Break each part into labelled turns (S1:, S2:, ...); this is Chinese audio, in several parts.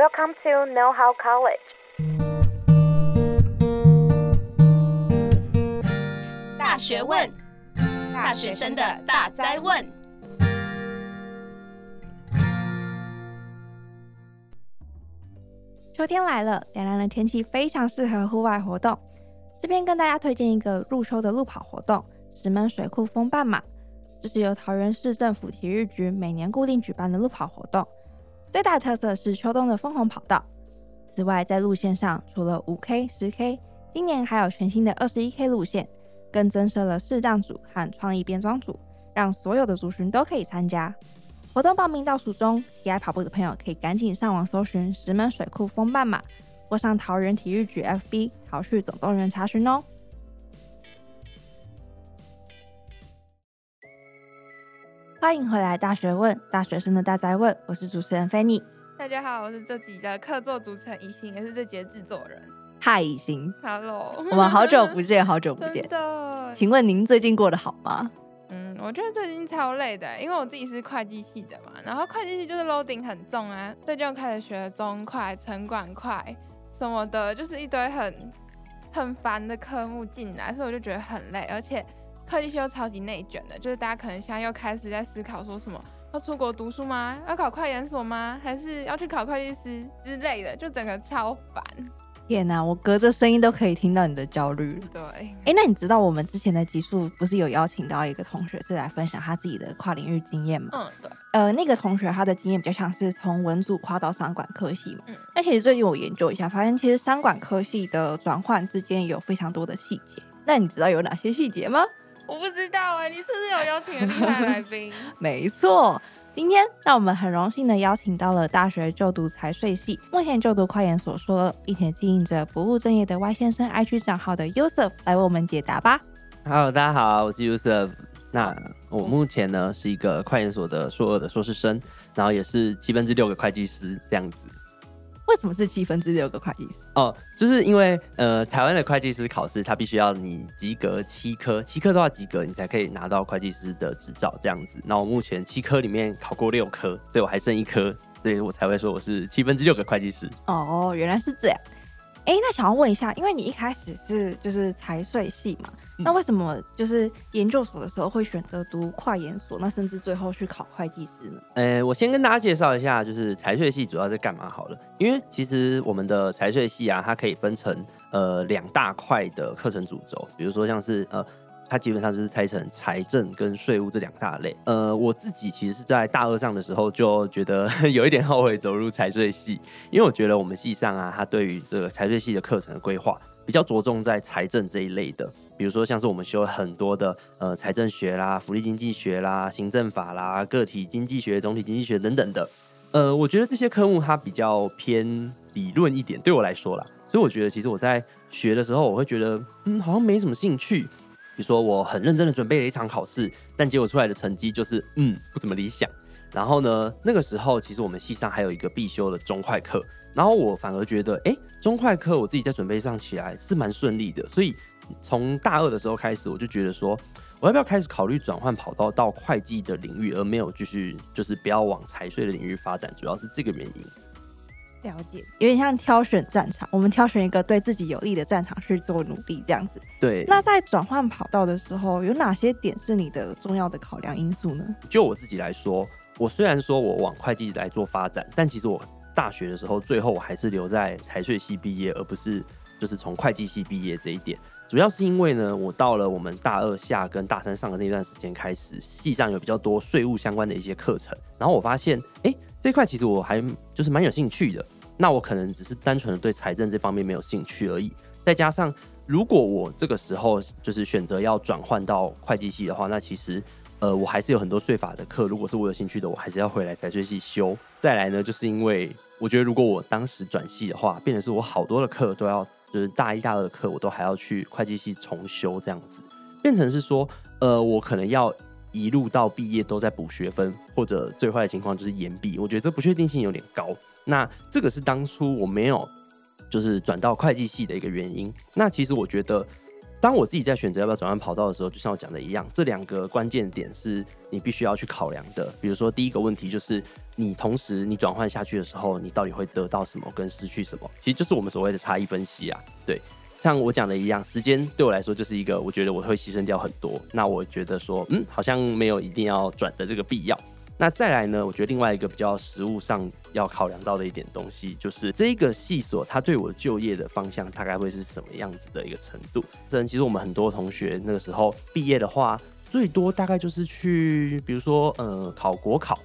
S1: Welcome to Know How College。
S2: 大学问，大学生的大灾问。
S3: 秋天来了，凉凉的天气非常适合户外活动。这边跟大家推荐一个入秋的路跑活动——石门水库风半马。这是由桃园市政府体育局每年固定举办的路跑活动。最大特色是秋冬的枫红跑道。此外，在路线上除了五 K、十 K，今年还有全新的二十一 K 路线，更增设了视障组和创意变装组，让所有的族群都可以参加。活动报名倒数中，喜爱跑步的朋友可以赶紧上网搜寻石门水库风半马，或上桃园体育局 FB 桃绪总动员查询哦。欢迎回来，大学问，大学生的大宅问，我是主持人菲妮。
S4: 大家好，我是这集的客座主持人宜兴，也是这集的制作人。
S3: 嗨，宜兴
S4: ，Hello，
S3: 我们好久不见，好久不见。
S4: 真的，
S3: 请问您最近过得好吗？
S4: 嗯，我觉得最近超累的，因为我自己是会计系的嘛，然后会计系就是 loading 很重啊，最近又开始学中快、城管快什么的，就是一堆很很烦的科目进来，所以我就觉得很累，而且。会计系又超级内卷的，就是大家可能现在又开始在思考说什么要出国读书吗？要考会研所吗？还是要去考会计师之类的？就整个超烦。
S3: 天哪，我隔着声音都可以听到你的焦虑。
S4: 对，
S3: 哎、欸，那你知道我们之前的集数不是有邀请到一个同学是来分享他自己的跨领域经验吗？
S4: 嗯，对。
S3: 呃，那个同学他的经验比较像是从文组跨到商管科系嘛。
S4: 嗯。
S3: 那其实最近我研究一下，发现其实商管科系的转换之间有非常多的细节。那你知道有哪些细节吗？
S4: 我不知道哎、欸，你是不是有邀请的厉害来宾？
S3: 没错，今天让我们很荣幸的邀请到了大学就读财税系，目前就读快研所说，并且经营着不务正业的 Y 先生 IG 账号的 Yusuf 来为我们解答吧。
S5: Hello，大家好，我是 Yusuf。那我目前呢是一个快研所的硕二的硕士生，然后也是七分之六个会计师这样子。
S3: 为什么是七分之六个会计师？
S5: 哦，就是因为呃，台湾的会计师考试，它必须要你及格七科，七科都要及格，你才可以拿到会计师的执照这样子。那我目前七科里面考过六科，所以我还剩一科，所以我才会说我是七分之六个会计师。
S3: 哦，原来是这样。哎，那想要问一下，因为你一开始是就是财税系嘛，嗯，那为什么就是研究所的时候会选择读跨研所，那甚至最后去考会计师呢？
S5: 呃，我先跟大家介绍一下，就是财税系主要在干嘛好了。因为其实我们的财税系啊，它可以分成呃两大块的课程主轴，比如说像是呃。它基本上就是拆成财政跟税务这两大类。呃，我自己其实是在大二上的时候就觉得 有一点后悔走入财税系，因为我觉得我们系上啊，它对于这个财税系的课程的规划比较着重在财政这一类的，比如说像是我们修很多的呃财政学啦、福利经济学啦、行政法啦、个体经济学、总体经济学等等的。呃，我觉得这些科目它比较偏理论一点，对我来说啦，所以我觉得其实我在学的时候，我会觉得嗯，好像没什么兴趣。比如说，我很认真的准备了一场考试，但结果出来的成绩就是嗯，不怎么理想。然后呢，那个时候其实我们系上还有一个必修的中会课，然后我反而觉得，哎，中会课我自己在准备上起来是蛮顺利的。所以从大二的时候开始，我就觉得说，我要不要开始考虑转换跑道到会计的领域，而没有继续就是不要往财税的领域发展，主要是这个原因。
S3: 了解，有点像挑选战场，我们挑选一个对自己有利的战场去做努力，这样子。
S5: 对。
S3: 那在转换跑道的时候，有哪些点是你的重要的考量因素呢？
S5: 就我自己来说，我虽然说我往会计来做发展，但其实我大学的时候，最后我还是留在财税系毕业，而不是就是从会计系毕业这一点。主要是因为呢，我到了我们大二下跟大三上的那段时间开始，系上有比较多税务相关的一些课程，然后我发现，哎、欸。这块其实我还就是蛮有兴趣的，那我可能只是单纯的对财政这方面没有兴趣而已。再加上，如果我这个时候就是选择要转换到会计系的话，那其实呃我还是有很多税法的课，如果是我有兴趣的，我还是要回来财税系修。再来呢，就是因为我觉得如果我当时转系的话，变成是我好多的课都要，就是大一大二的课我都还要去会计系重修，这样子变成是说，呃，我可能要。一路到毕业都在补学分，或者最坏的情况就是延毕。我觉得这不确定性有点高。那这个是当初我没有就是转到会计系的一个原因。那其实我觉得，当我自己在选择要不要转换跑道的时候，就像我讲的一样，这两个关键点是你必须要去考量的。比如说，第一个问题就是你同时你转换下去的时候，你到底会得到什么跟失去什么？其实就是我们所谓的差异分析啊。对，像我讲的一样，时间对我来说就是一个，我觉得我会牺牲掉很多。那我觉得说，嗯，好像没有一定要转的这个必要。那再来呢，我觉得另外一个比较实务上要考量到的一点东西，就是这个系所它对我就业的方向大概会是什么样子的一个程度。这人其实我们很多同学那个时候毕业的话，最多大概就是去，比如说呃考国考。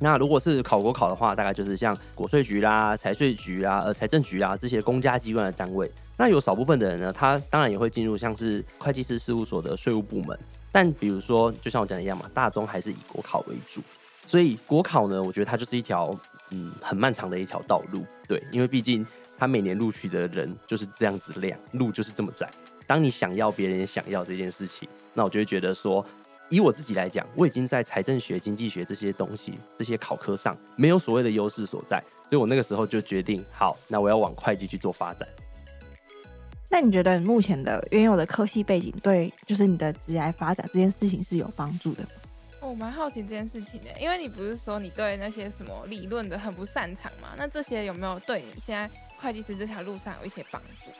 S5: 那如果是考国考的话，大概就是像国税局啦、财税局啦、呃财政局啦这些公家机关的单位。那有少部分的人呢，他当然也会进入像是会计师事务所的税务部门。但比如说，就像我讲的一样嘛，大宗还是以国考为主。所以国考呢，我觉得它就是一条嗯很漫长的一条道路。对，因为毕竟它每年录取的人就是这样子量，路就是这么窄。当你想要别人也想要这件事情，那我就会觉得说。以我自己来讲，我已经在财政学、经济学这些东西、这些考科上没有所谓的优势所在，所以我那个时候就决定，好，那我要往会计去做发展。
S3: 那你觉得目前的原有的科系背景对，就是你的职业发展这件事情是有帮助的？
S4: 我蛮好奇这件事情的，因为你不是说你对那些什么理论的很不擅长吗？那这些有没有对你现在会计师这条路上有一些帮助？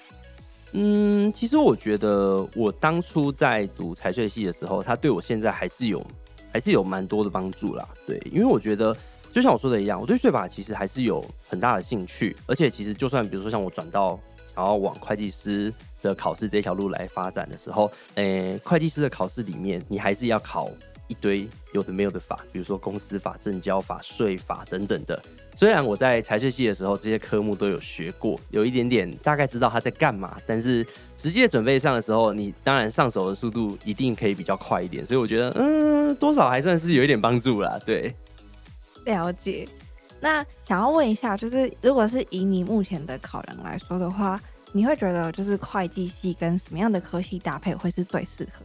S5: 嗯，其实我觉得我当初在读财税系的时候，它对我现在还是有还是有蛮多的帮助啦。对，因为我觉得就像我说的一样，我对税法其实还是有很大的兴趣，而且其实就算比如说像我转到想要往会计师的考试这条路来发展的时候，诶、会计师的考试里面你还是要考一堆有的没有的法，比如说公司法、证交法、税法等等的。虽然我在财税系的时候，这些科目都有学过，有一点点大概知道他在干嘛，但是实际准备上的时候，你当然上手的速度一定可以比较快一点，所以我觉得，嗯，多少还算是有一点帮助啦。对，
S3: 了解。那想要问一下，就是如果是以你目前的考量来说的话，你会觉得就是会计系跟什么样的科系搭配会是最适合？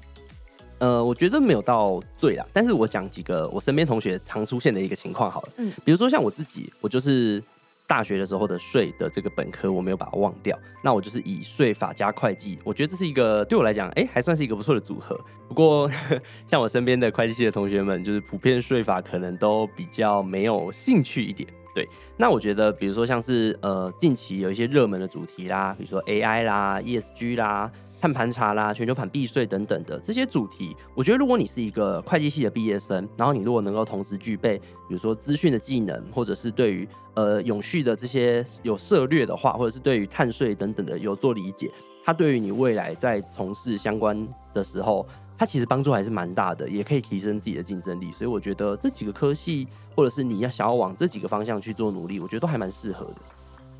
S5: 呃，我觉得没有到最啦，但是我讲几个我身边同学常出现的一个情况好了，嗯，比如说像我自己，我就是大学的时候的税的这个本科我没有把它忘掉，那我就是以税法加会计，我觉得这是一个对我来讲，哎、欸，还算是一个不错的组合。不过 像我身边的会计系的同学们，就是普遍税法可能都比较没有兴趣一点，对。那我觉得，比如说像是呃近期有一些热门的主题啦，比如说 AI 啦、ESG 啦。碳盘查啦、全球反避税等等的这些主题，我觉得如果你是一个会计系的毕业生，然后你如果能够同时具备，比如说资讯的技能，或者是对于呃永续的这些有涉略的话，或者是对于碳税等等的有做理解，它对于你未来在从事相关的时候，它其实帮助还是蛮大的，也可以提升自己的竞争力。所以我觉得这几个科系，或者是你要想要往这几个方向去做努力，我觉得都还蛮适合的。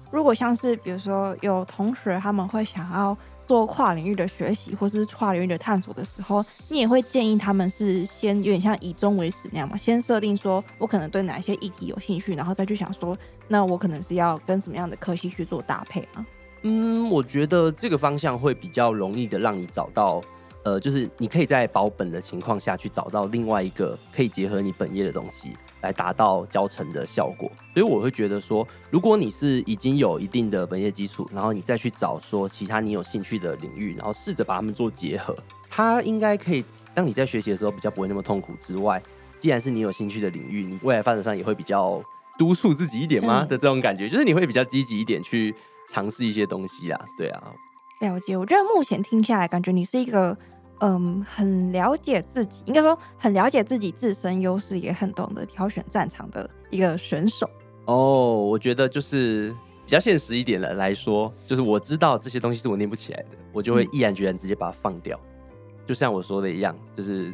S3: 如果像是比如说有同学他们会想要。做跨领域的学习或是跨领域的探索的时候，你也会建议他们是先有点像以终为始那样嘛，先设定说我可能对哪些议题有兴趣，然后再去想说，那我可能是要跟什么样的科系去做搭配啊？
S5: 嗯，我觉得这个方向会比较容易的让你找到，呃，就是你可以在保本的情况下去找到另外一个可以结合你本业的东西。来达到教程的效果，所以我会觉得说，如果你是已经有一定的本业基础，然后你再去找说其他你有兴趣的领域，然后试着把它们做结合，它应该可以当你在学习的时候比较不会那么痛苦之外，既然是你有兴趣的领域，你未来发展上也会比较督促自己一点吗的这种感觉，就是你会比较积极一点去尝试一些东西啊，对啊，
S3: 了解。我觉得目前听下来，感觉你是一个。嗯，很了解自己，应该说很了解自己自身优势，也很懂得挑选战场的一个选手。
S5: 哦，我觉得就是比较现实一点的来说，就是我知道这些东西是我念不起来的，我就会毅然决然直接把它放掉。嗯、就像我说的一样，就是。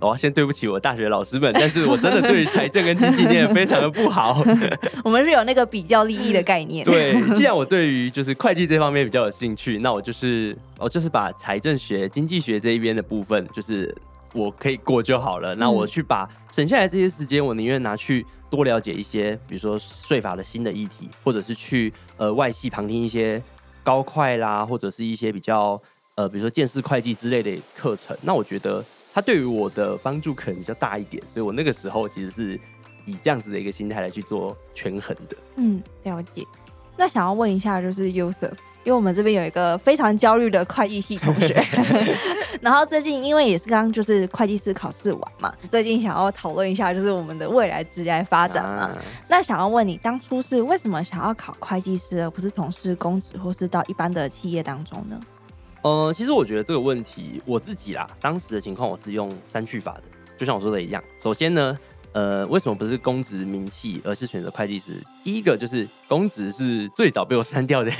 S5: 我要先对不起我大学老师们，但是我真的对于财政跟经济念非常的不好。
S3: 我们是有那个比较利益的概念。
S5: 对，既然我对于就是会计这方面比较有兴趣，那我就是我就是把财政学、经济学这一边的部分，就是我可以过就好了。那我去把省下来这些时间，我宁愿拿去多了解一些，比如说税法的新的议题，或者是去呃外系旁听一些高会啦，或者是一些比较呃比如说见识会计之类的课程。那我觉得。它对于我的帮助可能比较大一点，所以我那个时候其实是以这样子的一个心态来去做权衡的。
S3: 嗯，了解。那想要问一下，就是 Yusuf，因为我们这边有一个非常焦虑的会计系同学 然后最近因为也是刚就是会计师考试完嘛，最近想要讨论一下就是我们的未来职业发展嘛。啊、那想要问你，当初是为什么想要考会计师，而不是从事公职或是到一般的企业当中呢？
S5: 呃，其实我觉得这个问题我自己啦，当时的情况我是用删去法的，就像我说的一样。首先呢。呃，为什么不是公职名气，而是选择会计师？第一个就是公职是最早被我删掉的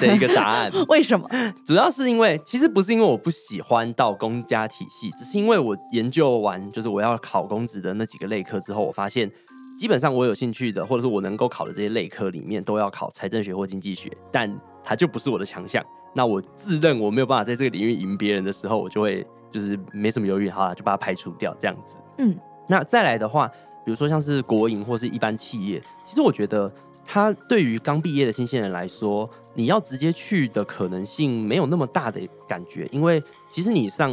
S5: 的一个答案。
S3: 为什么？
S5: 主要是因为，其实不是因为我不喜欢到公家体系，只是因为我研究完，就是我要考公职的那几个类科之后，我发现基本上我有兴趣的，或者是我能够考的这些类科里面，都要考财政学或经济学，但它就不是我的强项。那我自认我没有办法在这个领域赢别人的时候，我就会就是没什么犹豫，好了，就把它排除掉，这样子。嗯。那再来的话，比如说像是国营或是一般企业，其实我觉得它对于刚毕业的新鲜人来说，你要直接去的可能性没有那么大的感觉，因为其实你上，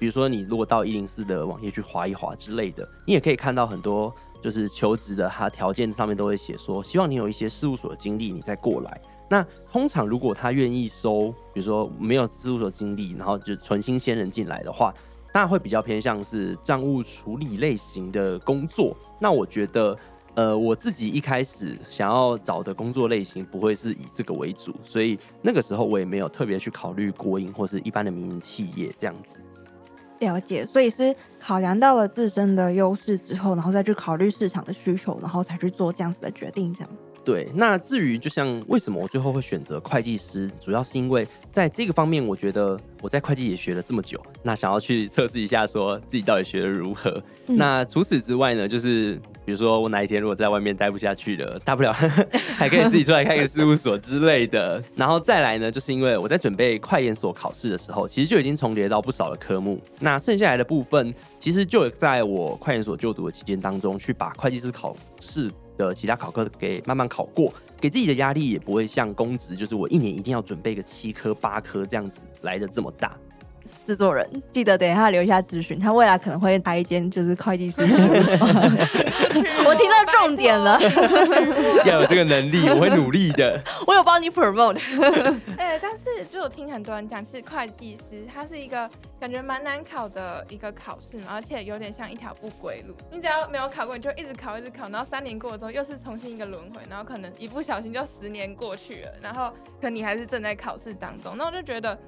S5: 比如说你如果到一零四的网页去划一划之类的，你也可以看到很多就是求职的他条件上面都会写说，希望你有一些事务所的经历，你再过来。那通常如果他愿意收，比如说没有事务所经历，然后就纯新鲜人进来的话。当然会比较偏向是账务处理类型的工作。那我觉得，呃，我自己一开始想要找的工作类型不会是以这个为主，所以那个时候我也没有特别去考虑国营或是一般的民营企业这样子。
S3: 了解，所以是考量到了自身的优势之后，然后再去考虑市场的需求，然后才去做这样子的决定，这样。
S5: 对，那至于就像为什么我最后会选择会计师，主要是因为在这个方面，我觉得我在会计也学了这么久，那想要去测试一下，说自己到底学的如何。嗯、那除此之外呢，就是比如说我哪一天如果在外面待不下去了，大不了 还可以自己出来开个事务所之类的。然后再来呢，就是因为我在准备快研所考试的时候，其实就已经重叠到不少的科目。那剩下来的部分，其实就在我快研所就读的期间当中，去把会计师考试的其他考科给慢慢考过，给自己的压力也不会像公职，就是我一年一定要准备个七科八科这样子来的这么大。
S3: 制作人记得等一下留一下资讯，他未来可能会开一间就是会计师事务所。我听到重点了，
S5: 要有这个能力，我会努力的。
S3: 我有帮你 promote。
S4: 哎、欸，但是就我听很多人讲，是会计师，它是一个感觉蛮难考的一个考试嘛，而且有点像一条不归路。你只要没有考过，你就一直考，一直考，然后三年过了之后又是重新一个轮回，然后可能一不小心就十年过去了，然后可能你还是正在考试当中。那我就觉得。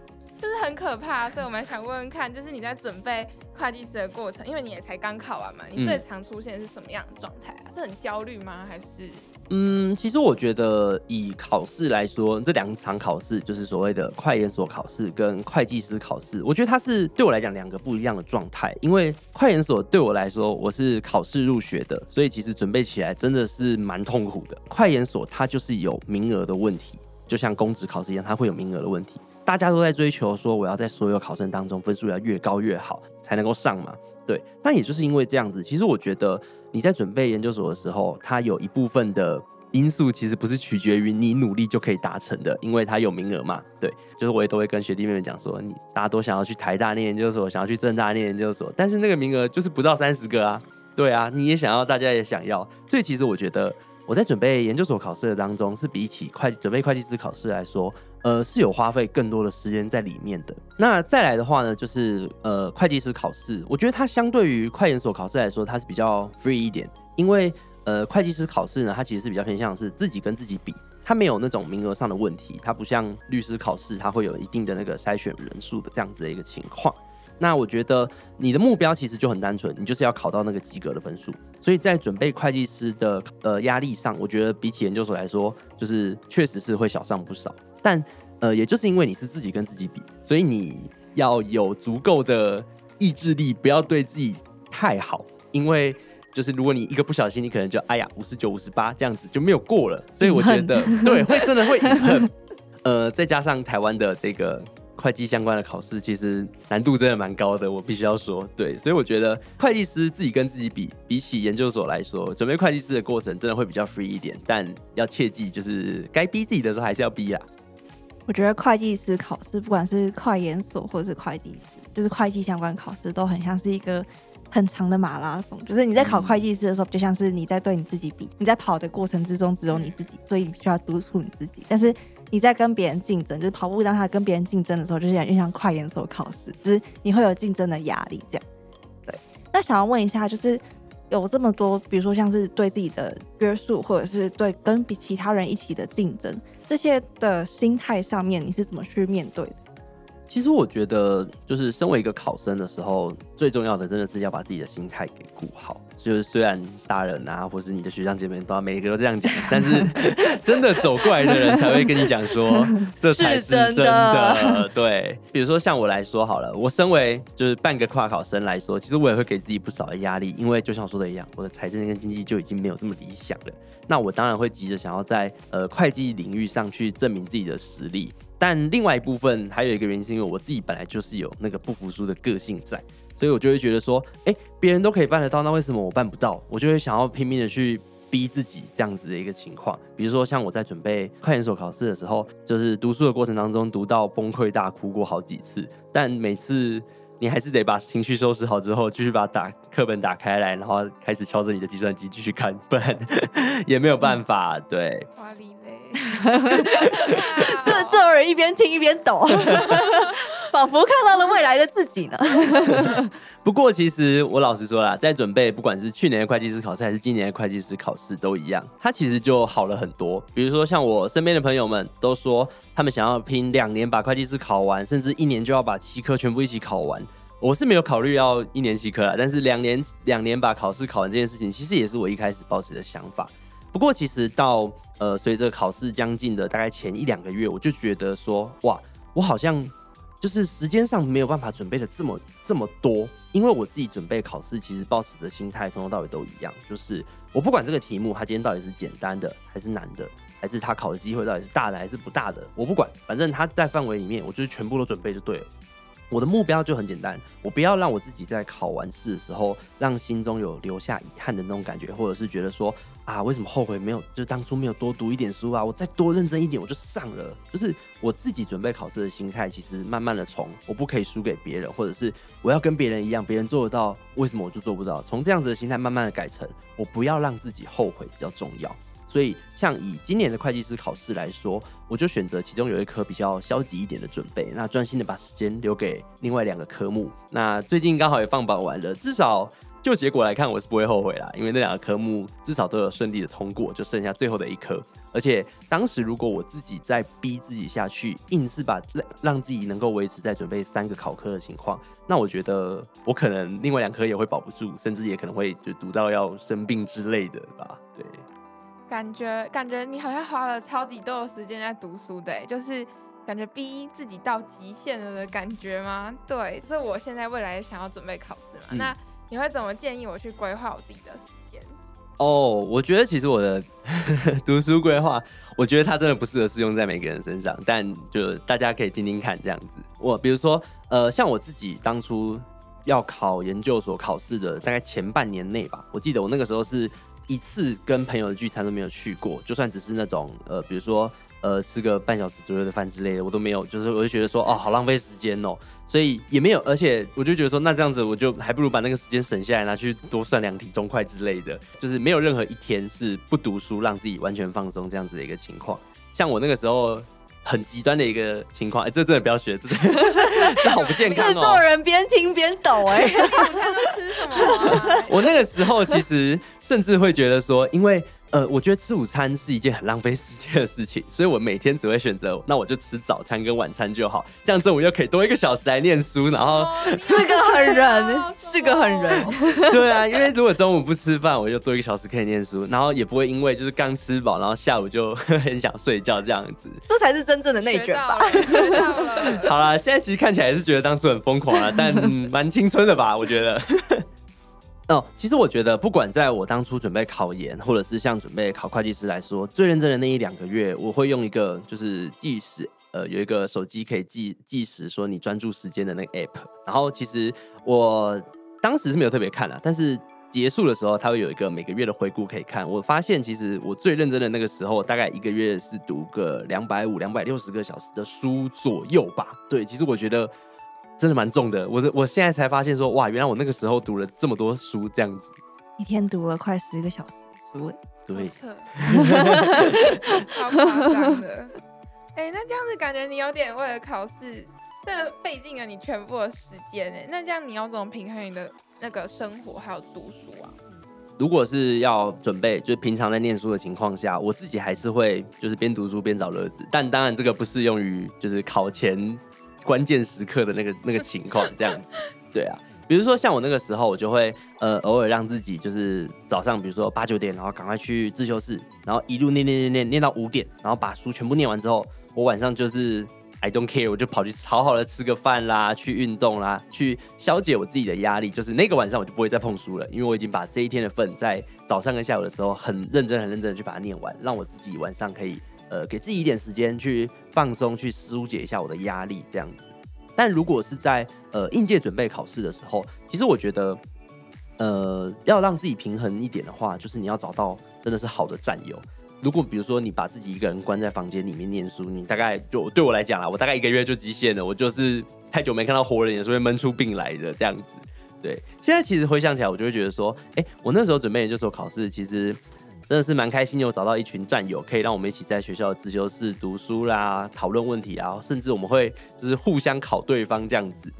S4: 就是很可怕，所以我们想问问看，就是你在准备会计师的过程，因为你也才刚考完嘛，你最常出现是什么样的状态啊？是很焦虑吗？还是？
S5: 嗯，其实我觉得以考试来说，这两场考试就是所谓的会研所考试跟会计师考试，我觉得它是对我来讲两个不一样的状态。因为会研所对我来说，我是考试入学的，所以其实准备起来真的是蛮痛苦的。会研所它就是有名额的问题，就像公职考试一样，它会有名额的问题。大家都在追求说，我要在所有考生当中分数要越高越好，才能够上嘛。对，但也就是因为这样子，其实我觉得你在准备研究所的时候，它有一部分的因素其实不是取决于你努力就可以达成的，因为它有名额嘛。对，就是我也都会跟学弟妹们讲说，你大家都想要去台大念研究所，想要去政大念研究所，但是那个名额就是不到三十个啊。对啊，你也想要，大家也想要，所以其实我觉得。我在准备研究所考试的当中，是比起会准备会计师考试来说，呃，是有花费更多的时间在里面的。那再来的话呢，就是呃，会计师考试，我觉得它相对于会研所考试来说，它是比较 free 一点，因为呃，会计师考试呢，它其实是比较偏向是自己跟自己比，它没有那种名额上的问题，它不像律师考试，它会有一定的那个筛选人数的这样子的一个情况。那我觉得你的目标其实就很单纯，你就是要考到那个及格的分数。所以在准备会计师的呃压力上，我觉得比起研究所来说，就是确实是会小上不少。但呃，也就是因为你是自己跟自己比，所以你要有足够的意志力，不要对自己太好。因为就是如果你一个不小心，你可能就哎呀五十九、五十八这样子就没有过了。所以我觉得对，会真的会很。呃，再加上台湾的这个。会计相关的考试其实难度真的蛮高的，我必须要说，对，所以我觉得会计师自己跟自己比，比起研究所来说，准备会计师的过程真的会比较 free 一点，但要切记，就是该逼自己的时候还是要逼啦。
S3: 我觉得会计师考试，不管是会研所或者是会计师，就是会计相关考试，都很像是一个很长的马拉松。就是你在考会计师的时候，就像是你在对你自己比，你在跑的过程之中只有你自己，所以你必须要督促你自己，但是。你在跟别人竞争，就是跑步当他跟别人竞争的时候，就是有点像快研所考试，就是你会有竞争的压力这样。对，那想要问一下，就是有这么多，比如说像是对自己的约束，或者是对跟比其他人一起的竞争，这些的心态上面，你是怎么去面对的？
S5: 其实我觉得，就是身为一个考生的时候，最重要的真的是要把自己的心态给顾好。就是虽然大人啊，或是你的学长姐妹都每一个都这样讲，但是 真的走过来的人才会跟你讲说，这才是真的。真的对，比如说像我来说好了，我身为就是半个跨考生来说，其实我也会给自己不少的压力，因为就像我说的一样，我的财政跟经济就已经没有这么理想了。那我当然会急着想要在呃会计领域上去证明自己的实力。但另外一部分还有一个原因，是因为我自己本来就是有那个不服输的个性在，所以我就会觉得说，哎、别人都可以办得到，那为什么我办不到？我就会想要拼命的去逼自己这样子的一个情况。比如说像我在准备快研所考试的时候，就是读书的过程当中读到崩溃大哭过好几次，但每次你还是得把情绪收拾好之后，继续把打课本打开来，然后开始敲着你的计算机继续看，不然 也没有办法。对。
S3: 这这人一边听一边抖，仿佛看到了未来的自己呢。
S5: 不过，其实我老实说啦，在准备不管是去年的会计师考试还是今年的会计师考试都一样，它其实就好了很多。比如说，像我身边的朋友们都说，他们想要拼两年把会计师考完，甚至一年就要把七科全部一起考完。我是没有考虑要一年七科啦，但是两年两年把考试考完这件事情，其实也是我一开始抱持的想法。不过，其实到呃，随着考试将近的大概前一两个月，我就觉得说，哇，我好像就是时间上没有办法准备的这么这么多，因为我自己准备考试，其实抱持的心态从头到尾都一样，就是我不管这个题目它今天到底是简单的还是难的，还是它考的机会到底是大的还是不大的，我不管，反正它在范围里面，我就是全部都准备就对了。我的目标就很简单，我不要让我自己在考完试的时候，让心中有留下遗憾的那种感觉，或者是觉得说啊，为什么后悔没有，就当初没有多读一点书啊，我再多认真一点我就上了。就是我自己准备考试的心态，其实慢慢的从我不可以输给别人，或者是我要跟别人一样，别人做得到，为什么我就做不到？从这样子的心态慢慢的改成，我不要让自己后悔比较重要。所以，像以今年的会计师考试来说，我就选择其中有一科比较消极一点的准备，那专心的把时间留给另外两个科目。那最近刚好也放榜完了，至少就结果来看，我是不会后悔啦，因为那两个科目至少都有顺利的通过，就剩下最后的一科。而且当时如果我自己再逼自己下去，硬是把让让自己能够维持在准备三个考科的情况，那我觉得我可能另外两科也会保不住，甚至也可能会就读到要生病之类的吧。对。
S4: 感觉感觉你好像花了超级多的时间在读书的，就是感觉逼自己到极限了的感觉吗？对，是我现在未来想要准备考试嘛。嗯、那你会怎么建议我去规划我自己的时间？
S5: 哦，我觉得其实我的 读书规划，我觉得它真的不适合适用在每个人身上，但就大家可以听听看这样子。我比如说，呃，像我自己当初要考研究所考试的大概前半年内吧，我记得我那个时候是。一次跟朋友的聚餐都没有去过，就算只是那种呃，比如说呃，吃个半小时左右的饭之类的，我都没有。就是我就觉得说，哦，好浪费时间哦，所以也没有。而且我就觉得说，那这样子我就还不如把那个时间省下来，拿去多算两题中块之类的。就是没有任何一天是不读书，让自己完全放松这样子的一个情况。像我那个时候。很极端的一个情况，哎、欸，这真的不要学，这 这好不健康哦。制作
S3: 人边听边抖，哎，
S4: 午餐都吃什么？
S5: 我那个时候其实甚至会觉得说，因为。呃，我觉得吃午餐是一件很浪费时间的事情，所以我每天只会选择，那我就吃早餐跟晚餐就好，这样中午又可以多一个小时来念书，然后
S3: 是个狠 人，是个狠人。
S5: 对啊，因为如果中午不吃饭，我就多一个小时可以念书，然后也不会因为就是刚吃饱，然后下午就 很想睡觉这样子。
S3: 这才是真正的内卷吧？
S5: 好啦，现在其实看起来是觉得当初很疯狂啊，但蛮、嗯、青春的吧？我觉得。哦，其实我觉得，不管在我当初准备考研，或者是像准备考会计师来说，最认真的那一两个月，我会用一个就是计时，呃，有一个手机可以计计时，说你专注时间的那个 app。然后其实我当时是没有特别看了，但是结束的时候，它会有一个每个月的回顾可以看。我发现其实我最认真的那个时候，大概一个月是读个两百五、两百六十个小时的书左右吧。对，其实我觉得。真的蛮重的，我我现在才发现说，哇，原来我那个时候读了这么多书，这样子，
S3: 一天读了快十个小时书，
S5: 对，
S4: 超夸张的。哎、欸，那这样子感觉你有点为了考试，这费尽了你全部的时间哎。那这样你要怎么平衡你的那个生活还有读书啊？
S5: 如果是要准备，就是平常在念书的情况下，我自己还是会就是边读书边找乐子。但当然这个不适用于就是考前关键时刻的那个那个情况这样子。对啊。比如说像我那个时候，我就会呃偶尔让自己就是早上，比如说八九点，然后赶快去自修室，然后一路念念念念念到五点，然后把书全部念完之后，我晚上就是 I don't care，我就跑去好好的吃个饭啦，去运动啦，去消解我自己的压力。就是那个晚上我就不会再碰书了，因为我已经把这一天的份在早上跟下午的时候很认真很认真的去把它念完，让我自己晚上可以呃给自己一点时间去放松，去疏解一下我的压力，这样子。但如果是在呃应届准备考试的时候，其实我觉得，呃，要让自己平衡一点的话，就是你要找到真的是好的战友。如果比如说你把自己一个人关在房间里面念书，你大概就对我来讲啦，我大概一个月就极限了。我就是太久没看到活人，也是会闷出病来的这样子。对，现在其实回想起来，我就会觉得说，哎、我那时候准备研究所考试，其实。真的是蛮开心，有找到一群战友，可以让我们一起在学校的自修室读书啦，讨论问题啊，甚至我们会就是互相考对方这样子。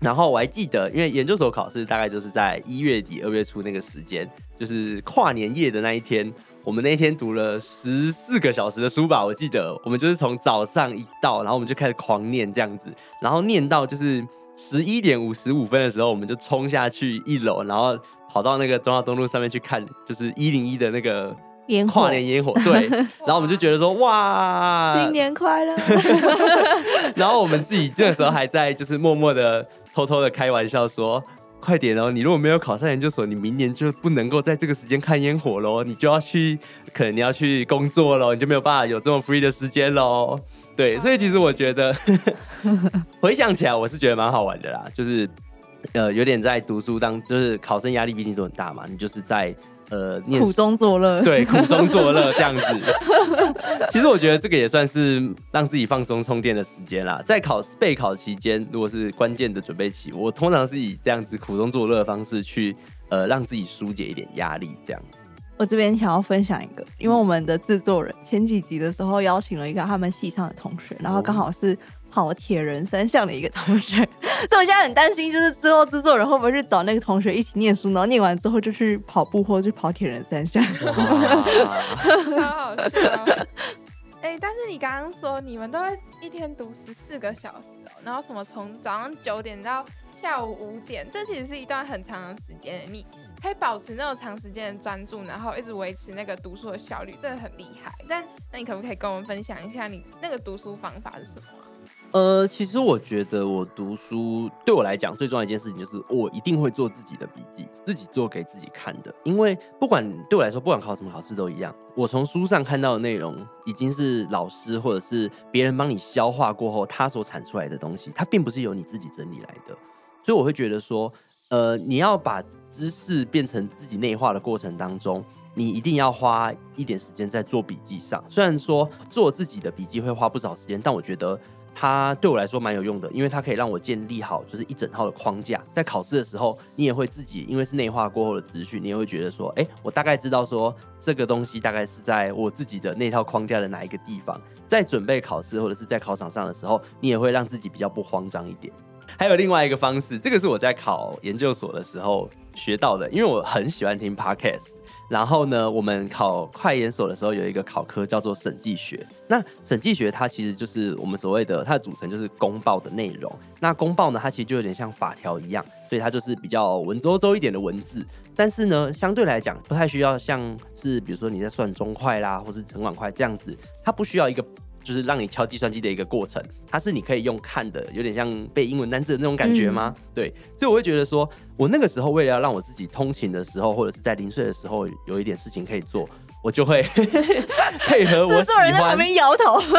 S5: 然后我还记得，因为研究所考试大概就是在一月底二月初那个时间，就是跨年夜的那一天，我们那天读了十四个小时的书吧，我记得我们就是从早上一到，然后我们就开始狂念这样子，然后念到就是十一点五十五分的时候，我们就冲下去一楼，然后。跑到那个中华东路上面去看，就是一零一的那个跨年烟火，对。然后我们就觉得说，哇，
S3: 新年快乐。
S5: 然后我们自己这个时候还在就是默默的偷偷的开玩笑说，快点哦，你如果没有考上研究所，你明年就不能够在这个时间看烟火喽，你就要去，可能你要去工作喽，你就没有办法有这么 free 的时间喽。对，所以其实我觉得 回想起来，我是觉得蛮好玩的啦，就是。呃，有点在读书当，就是考生压力毕竟都很大嘛，你就是在呃念
S3: 苦中作乐，
S5: 对，苦中作乐这样子。其实我觉得这个也算是让自己放松充电的时间啦。在考备考期间，如果是关键的准备期，我通常是以这样子苦中作乐的方式去呃让自己疏解一点压力，这样。
S3: 我这边想要分享一个，因为我们的制作人前几集的时候邀请了一个他们系上的同学，然后刚好是。跑铁人三项的一个同学，所以我现在很担心，就是之后制作人会不会去找那个同学一起念书，然后念完之后就去跑步或者去跑铁人三项，超
S4: 好笑。哎、欸，但是你刚刚说你们都会一天读十四个小时哦，然后什么从早上九点到下午五点，这其实是一段很长的时间，你可以保持那么长时间的专注，然后一直维持那个读书的效率，真的很厉害。但那你可不可以跟我们分享一下你那个读书方法是什么？
S5: 呃，其实我觉得我读书对我来讲最重要一件事情就是我一定会做自己的笔记，自己做给自己看的。因为不管对我来说，不管考什么考试都一样，我从书上看到的内容已经是老师或者是别人帮你消化过后，他所产出来的东西，它并不是由你自己整理来的。所以我会觉得说，呃，你要把知识变成自己内化的过程当中，你一定要花一点时间在做笔记上。虽然说做自己的笔记会花不少时间，但我觉得。它对我来说蛮有用的，因为它可以让我建立好就是一整套的框架，在考试的时候，你也会自己因为是内化过后的资讯，你也会觉得说，哎，我大概知道说这个东西大概是在我自己的那套框架的哪一个地方，在准备考试或者是在考场上的时候，你也会让自己比较不慌张一点。还有另外一个方式，这个是我在考研究所的时候学到的，因为我很喜欢听 podcast。然后呢，我们考快研所的时候有一个考科叫做审计学。那审计学它其实就是我们所谓的它的组成就是公报的内容。那公报呢，它其实就有点像法条一样，所以它就是比较文绉绉一点的文字。但是呢，相对来讲不太需要像是比如说你在算中快啦，或是成管快这样子，它不需要一个。就是让你敲计算机的一个过程，它是你可以用看的，有点像背英文单词的那种感觉吗？嗯、对，所以我会觉得说，我那个时候为了要让我自己通勤的时候，或者是在零碎的时候有一点事情可以做，我就会 配合我喜欢。制作人在旁边摇头，
S4: 疯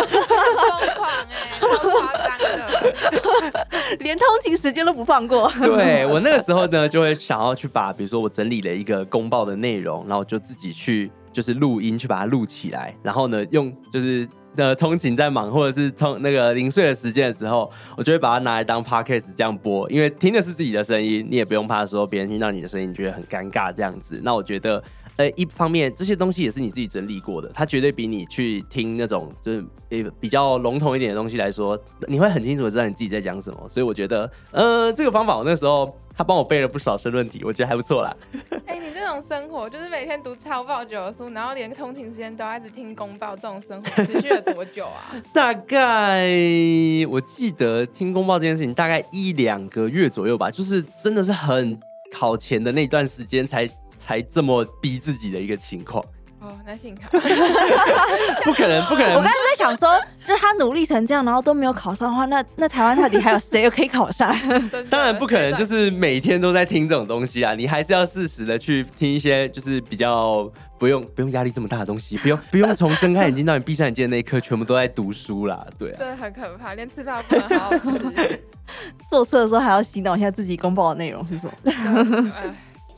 S4: 狂哎，超夸张的，
S3: 连通勤时间都不放过。
S5: 对，我那个时候呢，就会想要去把，比如说我整理了一个公报的内容，然后就自己去就是录音，去把它录起来，然后呢，用就是。的通勤在忙，或者是通那个零碎的时间的时候，我就会把它拿来当 podcast 这样播，因为听的是自己的声音，你也不用怕说别人听到你的声音觉得很尴尬这样子。那我觉得，呃，一方面这些东西也是你自己整理过的，它绝对比你去听那种就是呃比较笼统一点的东西来说，你会很清楚的知道你自己在讲什么。所以我觉得，呃，这个方法我那时候他帮我背了不少申论题，我觉得还不错啦。
S4: 哎、欸，你这种生活就是每天读超爆久的书，然后连通勤时间都要一直听公报，这种生活持续了多久啊？
S5: 大概我记得听公报这件事情大概一两个月左右吧，就是真的是很考前的那段时间才。才这么逼自己的一个情况
S4: 哦，那幸好
S5: 不可能，不可能。
S3: 我刚才在想说，就是他努力成这样，然后都没有考上的话，那那台湾到底还有谁可以考上？
S5: 当然不可能，就是每天都在听这种东西啊！你还是要适时的去听一些，就是比较不用不用压力这么大的东西，不用不用从睁开眼睛到你闭上眼睛的那一刻，全部都在读书啦。对啊，
S4: 真的很可怕，连吃饭不能好好吃，
S3: 做事的时候还要洗脑一下自己公报的内容是什么。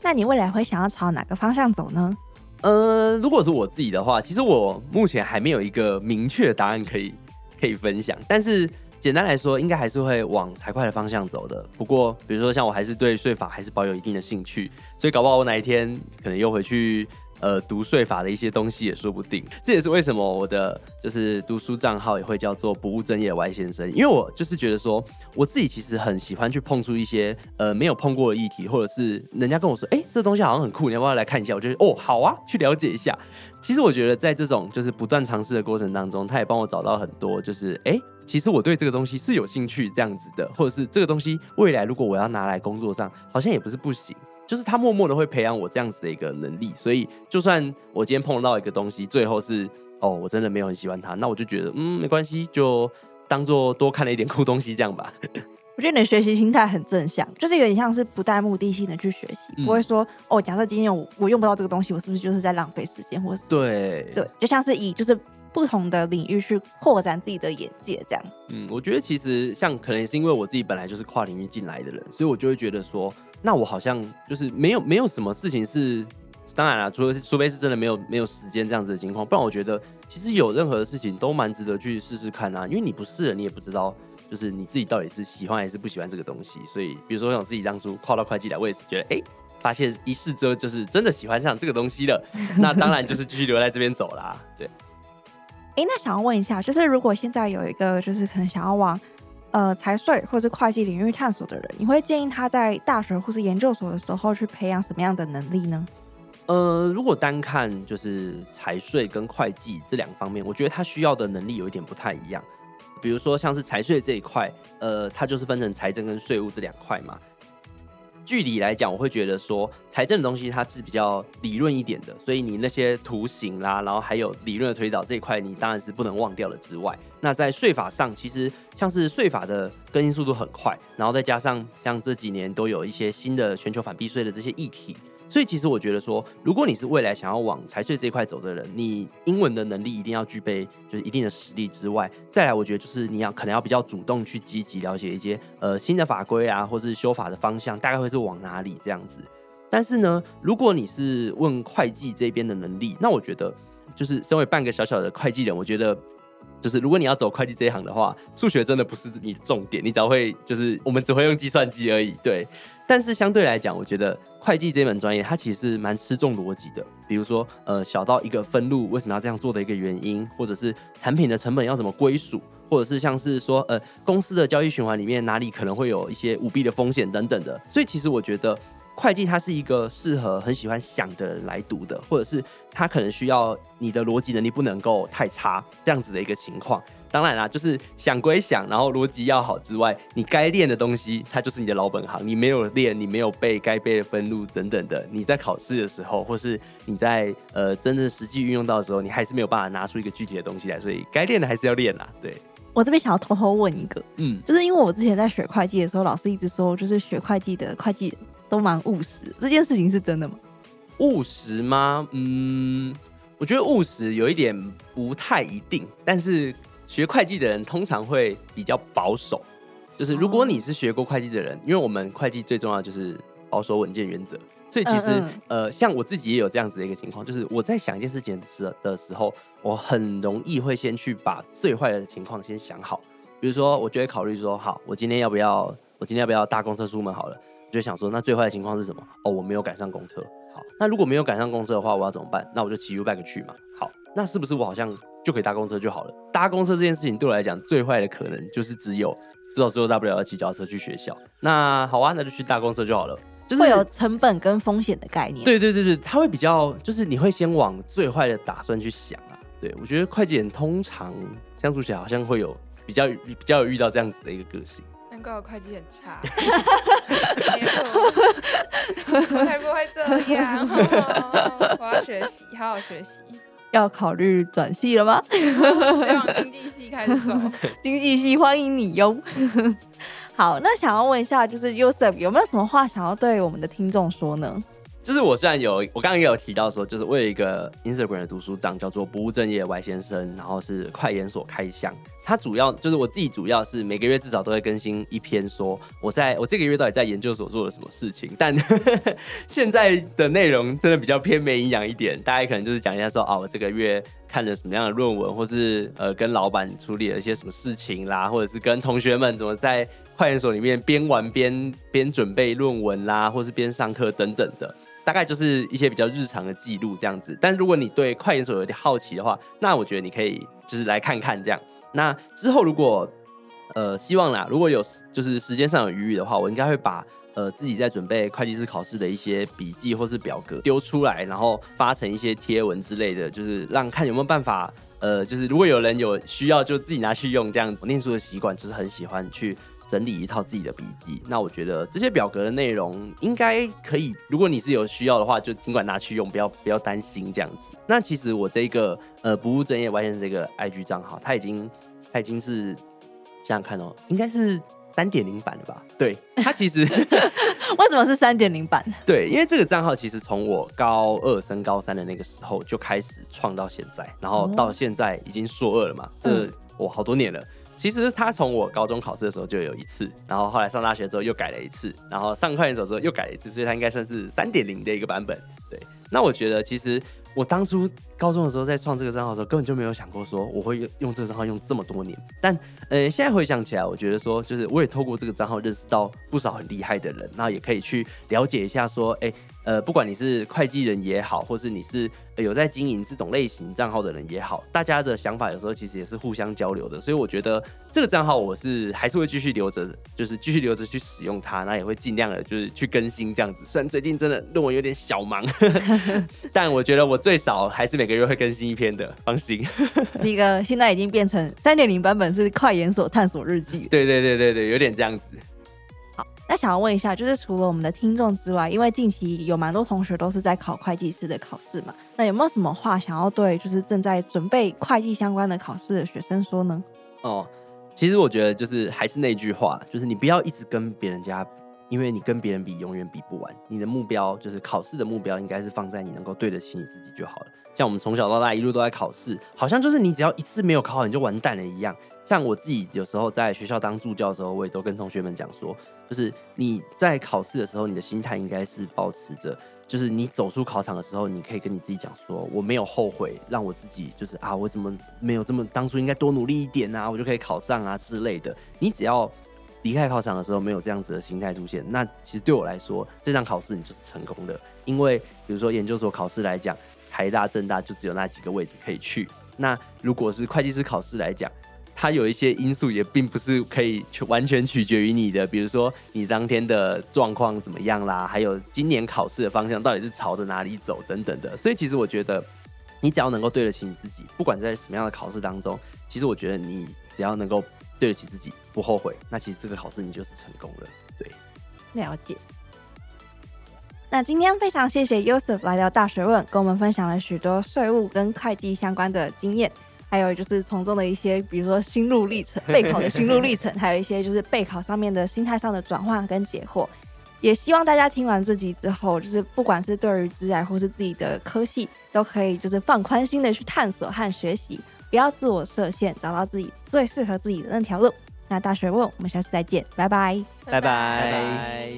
S3: 那你未来会想要朝哪个方向走呢？
S5: 呃，如果是我自己的话，其实我目前还没有一个明确的答案可以可以分享。但是简单来说，应该还是会往财会的方向走的。不过，比如说像我还是对税法还是保有一定的兴趣，所以搞不好我哪一天可能又回去。呃，读税法的一些东西也说不定，这也是为什么我的就是读书账号也会叫做不务正业的 Y 先生，因为我就是觉得说，我自己其实很喜欢去碰触一些呃没有碰过的议题，或者是人家跟我说，哎、这东西好像很酷，你要不要来看一下？我觉得哦，好啊，去了解一下。其实我觉得在这种就是不断尝试的过程当中，他也帮我找到很多，就是哎、其实我对这个东西是有兴趣这样子的，或者是这个东西未来如果我要拿来工作上，好像也不是不行。就是他默默的会培养我这样子的一个能力，所以就算我今天碰到一个东西，最后是哦，我真的没有很喜欢它，那我就觉得嗯，没关系，就当做多看了一点酷东西这样吧。
S3: 我觉得你的学习心态很正向，就是有点像是不带目的性的去学习，嗯、不会说哦，假设今天我我用不到这个东西，我是不是就是在浪费时间，或是
S5: 对
S3: 对，就像是以就是不同的领域去扩展自己的眼界这样。
S5: 嗯，我觉得其实像可能也是因为我自己本来就是跨领域进来的人，所以我就会觉得说。那我好像就是没有没有什么事情是，当然了，除了除非是真的没有没有时间这样子的情况，不然我觉得其实有任何的事情都蛮值得去试试看啊，因为你不试了，你也不知道就是你自己到底是喜欢还是不喜欢这个东西。所以比如说像我自己当初跨到会计来，我也是觉得哎、发现一试之后就是真的喜欢上这个东西了，那当然就是继续留在这边走啦。对，
S3: 哎、那想要问一下，就是如果现在有一个就是可能想要往。呃，财税或是会计领域探索的人，你会建议他在大学或是研究所的时候去培养什么样的能力呢？
S5: 呃，如果单看就是财税跟会计这两方面，我觉得他需要的能力有一点不太一样。比如说像是财税这一块，呃，它就是分成财政跟税务这两块嘛。具体来讲，我会觉得说财政的东西它是比较理论一点的，所以你那些图形啦，然后还有理论的推导这一块，你当然是不能忘掉了。之外，那在税法上，其实像是税法的更新速度很快，然后再加上像这几年都有一些新的全球反避税的这些议题。所以其实我觉得说，如果你是未来想要往财税这一块走的人，你英文的能力一定要具备，就是一定的实力之外，再来我觉得就是你要可能要比较主动去积极了解一些呃新的法规啊，或是修法的方向，大概会是往哪里这样子。但是呢，如果你是问会计这边的能力，那我觉得就是身为半个小小的会计人，我觉得就是如果你要走会计这一行的话，数学真的不是你的重点，你只要会就是我们只会用计算机而已，对。但是相对来讲，我觉得会计这门专业它其实蛮吃重逻辑的。比如说，呃，小到一个分录为什么要这样做的一个原因，或者是产品的成本要怎么归属，或者是像是说，呃，公司的交易循环里面哪里可能会有一些舞弊的风险等等的。所以其实我觉得会计它是一个适合很喜欢想的人来读的，或者是它可能需要你的逻辑能力不能够太差这样子的一个情况。当然啦，就是想归想，然后逻辑要好之外，你该练的东西，它就是你的老本行。你没有练，你没有背该背的分录等等的，你在考试的时候，或是你在呃真正实际运用到的时候，你还是没有办法拿出一个具体的东西来。所以该练的还是要练啦。对，
S3: 我这边想要偷偷问一个，嗯，就是因为我之前在学会计的时候，老师一直说，就是学会计的会计都蛮务实，这件事情是真的吗？
S5: 务实吗？嗯，我觉得务实有一点不太一定，但是。学会计的人通常会比较保守，就是如果你是学过会计的人，因为我们会计最重要就是保守稳健原则，所以其实嗯嗯呃，像我自己也有这样子的一个情况，就是我在想一件事情的时候，我很容易会先去把最坏的情况先想好，比如说，我就会考虑说，好，我今天要不要，我今天要不要搭公车出门好了，我就想说，那最坏的情况是什么？哦，我没有赶上公车，好，那如果没有赶上公车的话，我要怎么办？那我就骑 U-Bike 去嘛。好，那是不是我好像就可以搭公车就好了？搭公车这件事情对我来讲，最坏的可能就是只有至少最后大不了要骑脚车去学校。那好啊，那就去搭公车就好了。就是
S3: 会有成本跟风险的概念。
S5: 对对对对，他会比较，就是你会先往最坏的打算去想啊。对，我觉得会计人通常相处起来好像会有比较比较有遇到这样子的一个个性。
S4: 难怪我会计很差，我才不会这样。我要学习，好好学习。
S3: 要考虑转系了吗？
S4: 要往经济系开始走。
S3: 经济系欢迎你哟。好，那想要问一下，就是 Yosef 有没有什么话想要对我们的听众说呢？
S5: 就是我虽然有，我刚刚也有提到说，就是我有一个 Instagram 的读书帐，叫做不务正业的 Y 先生，然后是快研所开箱。他主要就是我自己，主要是每个月至少都会更新一篇，说我在我这个月到底在研究所做了什么事情。但 现在的内容真的比较偏没营养一点，大家可能就是讲一下说哦，我这个月看了什么样的论文，或是呃跟老板处理了一些什么事情啦，或者是跟同学们怎么在快研所里面边玩边边准备论文啦，或是边上课等等的。大概就是一些比较日常的记录这样子，但如果你对快研所有点好奇的话，那我觉得你可以就是来看看这样。那之后如果呃希望啦，如果有就是时间上有余裕的话，我应该会把呃自己在准备会计师考试的一些笔记或是表格丢出来，然后发成一些贴文之类的，就是让看有没有办法呃就是如果有人有需要就自己拿去用这样子。念书的习惯就是很喜欢去。整理一套自己的笔记，那我觉得这些表格的内容应该可以。如果你是有需要的话，就尽管拿去用，不要不要担心这样子。那其实我这个呃不务正业外先生这个 IG 账号，它已经它已经是想想看哦，应该是三点零版的吧？对，它其实
S3: 为什么是三点零版？
S5: 对，因为这个账号其实从我高二升高三的那个时候就开始创到现在，然后到现在已经硕二了嘛，这我、嗯、好多年了。其实他从我高中考试的时候就有一次，然后后来上大学之后又改了一次，然后上快研所之后又改了一次，所以他应该算是三点零的一个版本。对，那我觉得其实我当初高中的时候在创这个账号的时候，根本就没有想过说我会用用这个账号用这么多年。但呃，现在回想起来，我觉得说就是我也透过这个账号认识到不少很厉害的人，然后也可以去了解一下说，哎。呃，不管你是会计人也好，或是你是有在经营这种类型账号的人也好，大家的想法有时候其实也是互相交流的。所以我觉得这个账号我是还是会继续留着，就是继续留着去使用它，那也会尽量的就是去更新这样子。虽然最近真的论文有点小忙，但我觉得我最少还是每个月会更新一篇的，放心。
S3: 是一个现在已经变成三点零版本，是快研所探索日记。
S5: 对对对对对，有点这样子。
S3: 那想要问一下，就是除了我们的听众之外，因为近期有蛮多同学都是在考会计师的考试嘛，那有没有什么话想要对就是正在准备会计相关的考试的学生说呢？
S5: 哦，其实我觉得就是还是那句话，就是你不要一直跟别人家，因为你跟别人比永远比不完。你的目标就是考试的目标，应该是放在你能够对得起你自己就好了。像我们从小到大一路都在考试，好像就是你只要一次没有考好，你就完蛋了一样。像我自己有时候在学校当助教的时候，我也都跟同学们讲说，就是你在考试的时候，你的心态应该是保持着，就是你走出考场的时候，你可以跟你自己讲说，我没有后悔，让我自己就是啊，我怎么没有这么当初应该多努力一点啊，我就可以考上啊之类的。你只要离开考场的时候没有这样子的心态出现，那其实对我来说，这场考试你就是成功的。因为比如说研究所考试来讲，台大、政大就只有那几个位置可以去。那如果是会计师考试来讲，它有一些因素也并不是可以完全取决于你的，比如说你当天的状况怎么样啦，还有今年考试的方向到底是朝着哪里走等等的。所以其实我觉得，你只要能够对得起你自己，不管在什么样的考试当中，其实我觉得你只要能够对得起自己，不后悔，那其实这个考试你就是成功了。对，
S3: 了解。那今天非常谢谢 Yosef 来到大学问，跟我们分享了许多税务跟会计相关的经验。还有就是从中的一些，比如说心路历程，备考的心路历程，还有一些就是备考上面的心态上的转换跟解惑。也希望大家听完这集之后，就是不管是对于职涯或是自己的科系，都可以就是放宽心的去探索和学习，不要自我设限，找到自己最适合自己的那条路。那大学问，我们下次再见，拜拜，
S5: 拜拜。拜拜。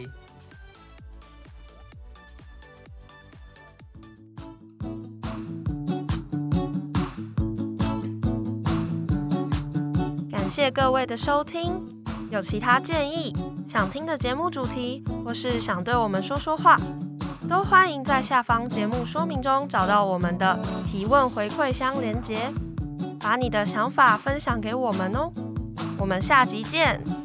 S6: 谢谢各位的收听，有其他建议、想听的节目主题，或是想对我们说说话，都欢迎在下方节目说明中找到我们的提问回馈箱连结，把你的想法分享给我们哦。我们下集见。